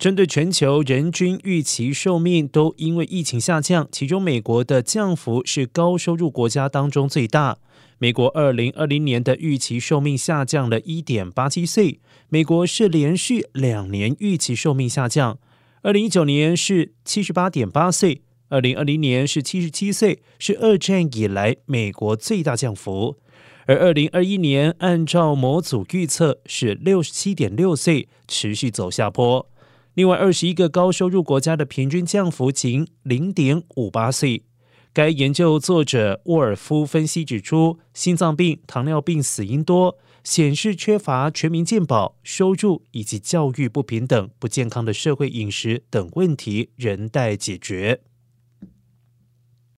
针对全球人均预期寿命都因为疫情下降，其中美国的降幅是高收入国家当中最大。美国二零二零年的预期寿命下降了一点八七岁，美国是连续两年预期寿命下降。二零一九年是七十八点八岁，二零二零年是七十七岁，是二战以来美国最大降幅。而二零二一年按照模组预测是六十七点六岁，持续走下坡。另外，二十一个高收入国家的平均降幅仅零点五八岁。该研究作者沃尔夫分析指出，心脏病、糖尿病死因多，显示缺乏全民健保、收入以及教育不平等、不健康的社会饮食等问题仍待解决。